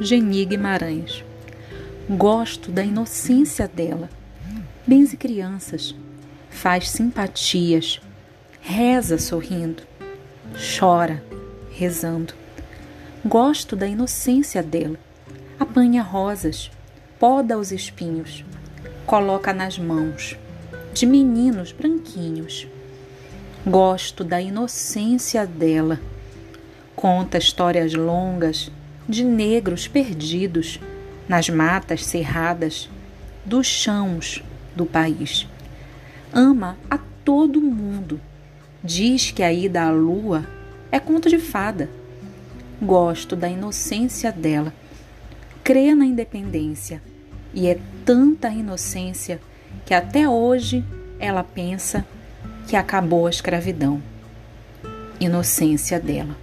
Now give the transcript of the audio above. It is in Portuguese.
Geni Guimarães. Gosto da inocência dela. Benze crianças, faz simpatias, reza sorrindo, chora rezando. Gosto da inocência dela. Apanha rosas, poda os espinhos, coloca nas mãos de meninos branquinhos. Gosto da inocência dela. Conta histórias longas de negros perdidos nas matas cerradas dos chãos do país. Ama a todo mundo. Diz que a ida à lua é conto de fada. Gosto da inocência dela. Crê na independência. E é tanta inocência que até hoje ela pensa que acabou a escravidão. Inocência dela.